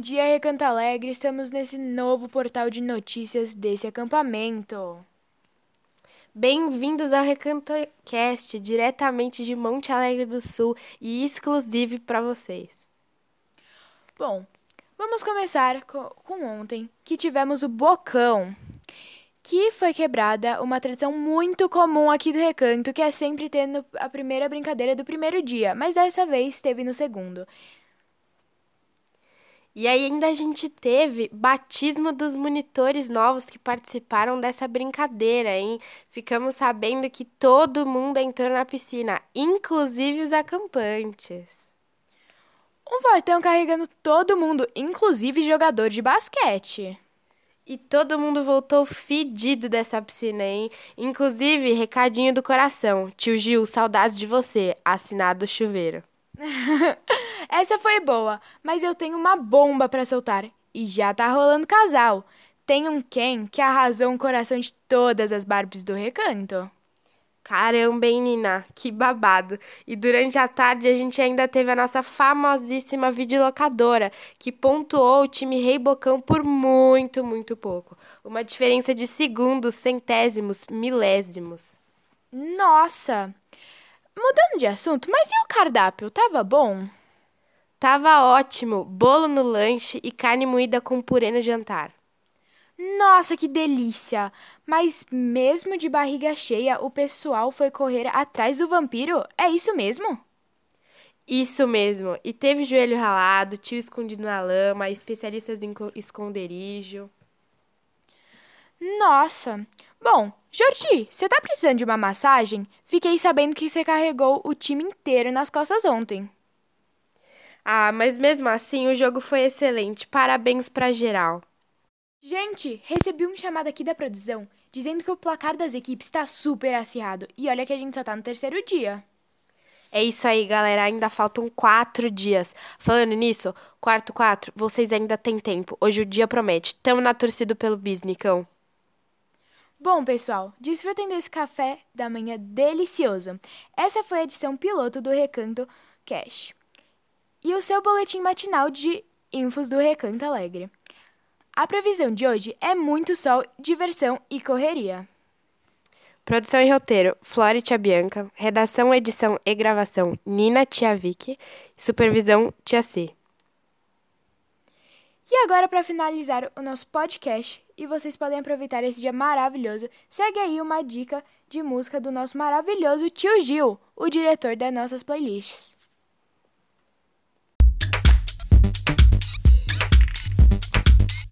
dia, Recanto Alegre. Estamos nesse novo portal de notícias desse acampamento. Bem-vindos ao RecantoCast, diretamente de Monte Alegre do Sul e exclusivo para vocês. Bom, vamos começar com, com ontem, que tivemos o Bocão, que foi quebrada uma tradição muito comum aqui do Recanto, que é sempre tendo a primeira brincadeira do primeiro dia, mas dessa vez teve no segundo. E aí ainda a gente teve batismo dos monitores novos que participaram dessa brincadeira, hein? Ficamos sabendo que todo mundo entrou na piscina, inclusive os acampantes. Um fortão carregando todo mundo, inclusive jogador de basquete. E todo mundo voltou fedido dessa piscina, hein? Inclusive, recadinho do coração. Tio Gil, saudades de você. Assinado chuveiro. Essa foi boa, mas eu tenho uma bomba para soltar. E já tá rolando casal. Tem um Ken que arrasou o coração de todas as Barbies do recanto. Caramba, hein, Nina? Que babado! E durante a tarde a gente ainda teve a nossa famosíssima videolocadora, que pontuou o time Rei Bocão por muito, muito pouco. Uma diferença de segundos, centésimos, milésimos. Nossa! Mudando de assunto, mas e o cardápio? Tava bom? Tava ótimo! Bolo no lanche e carne moída com purê no jantar. Nossa, que delícia! Mas mesmo de barriga cheia, o pessoal foi correr atrás do vampiro? É isso mesmo? Isso mesmo. E teve joelho ralado, tio escondido na lama, especialistas em esconderijo. Nossa! Bom, Jordi, você tá precisando de uma massagem? Fiquei sabendo que você carregou o time inteiro nas costas ontem. Ah, mas mesmo assim o jogo foi excelente. Parabéns pra geral. Gente, recebi um chamado aqui da produção dizendo que o placar das equipes está super acirrado. E olha que a gente só tá no terceiro dia. É isso aí, galera. Ainda faltam quatro dias. Falando nisso, quarto quatro, vocês ainda têm tempo. Hoje o dia promete. Tamo na torcida pelo Bisnicão. Bom, pessoal, desfrutem desse café da manhã delicioso. Essa foi a edição piloto do Recanto Cash. E o seu boletim matinal de infos do Recanto Alegre. A previsão de hoje é muito sol, diversão e correria. Produção e roteiro: Flora Tia Bianca. Redação, edição e gravação: Nina Tia Vicky. Supervisão: Tia C. E agora, para finalizar o nosso podcast, e vocês podem aproveitar esse dia maravilhoso, segue aí uma dica de música do nosso maravilhoso tio Gil, o diretor das nossas playlists.